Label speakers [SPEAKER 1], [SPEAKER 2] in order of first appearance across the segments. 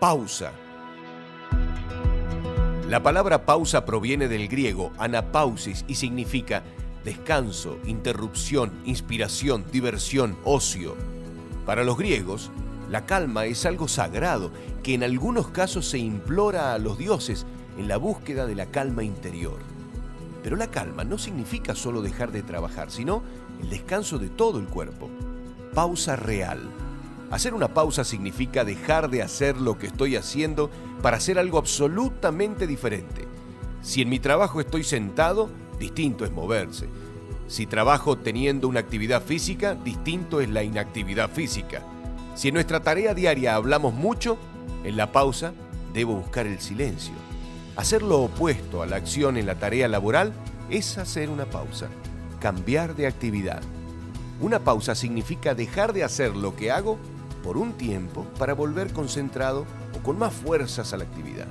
[SPEAKER 1] Pausa. La palabra pausa proviene del griego anapausis y significa descanso, interrupción, inspiración, diversión, ocio. Para los griegos, la calma es algo sagrado que en algunos casos se implora a los dioses en la búsqueda de la calma interior. Pero la calma no significa solo dejar de trabajar, sino el descanso de todo el cuerpo. Pausa real. Hacer una pausa significa dejar de hacer lo que estoy haciendo para hacer algo absolutamente diferente. Si en mi trabajo estoy sentado, distinto es moverse. Si trabajo teniendo una actividad física, distinto es la inactividad física. Si en nuestra tarea diaria hablamos mucho, en la pausa debo buscar el silencio. Hacer lo opuesto a la acción en la tarea laboral es hacer una pausa, cambiar de actividad. Una pausa significa dejar de hacer lo que hago por un tiempo para volver concentrado o con más fuerzas a la actividad.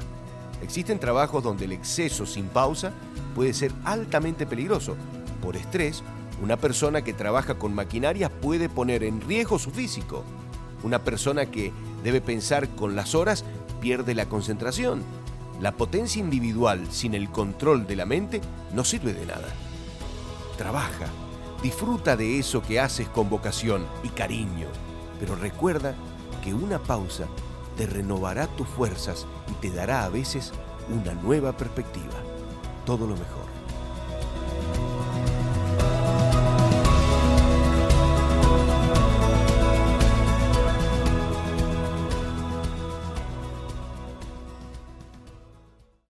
[SPEAKER 1] Existen trabajos donde el exceso sin pausa puede ser altamente peligroso. Por estrés, una persona que trabaja con maquinarias puede poner en riesgo su físico. Una persona que debe pensar con las horas pierde la concentración. La potencia individual sin el control de la mente no sirve de nada. Trabaja, disfruta de eso que haces con vocación y cariño, pero recuerda que una pausa te renovará tus fuerzas y te dará a veces una nueva perspectiva. Todo lo mejor.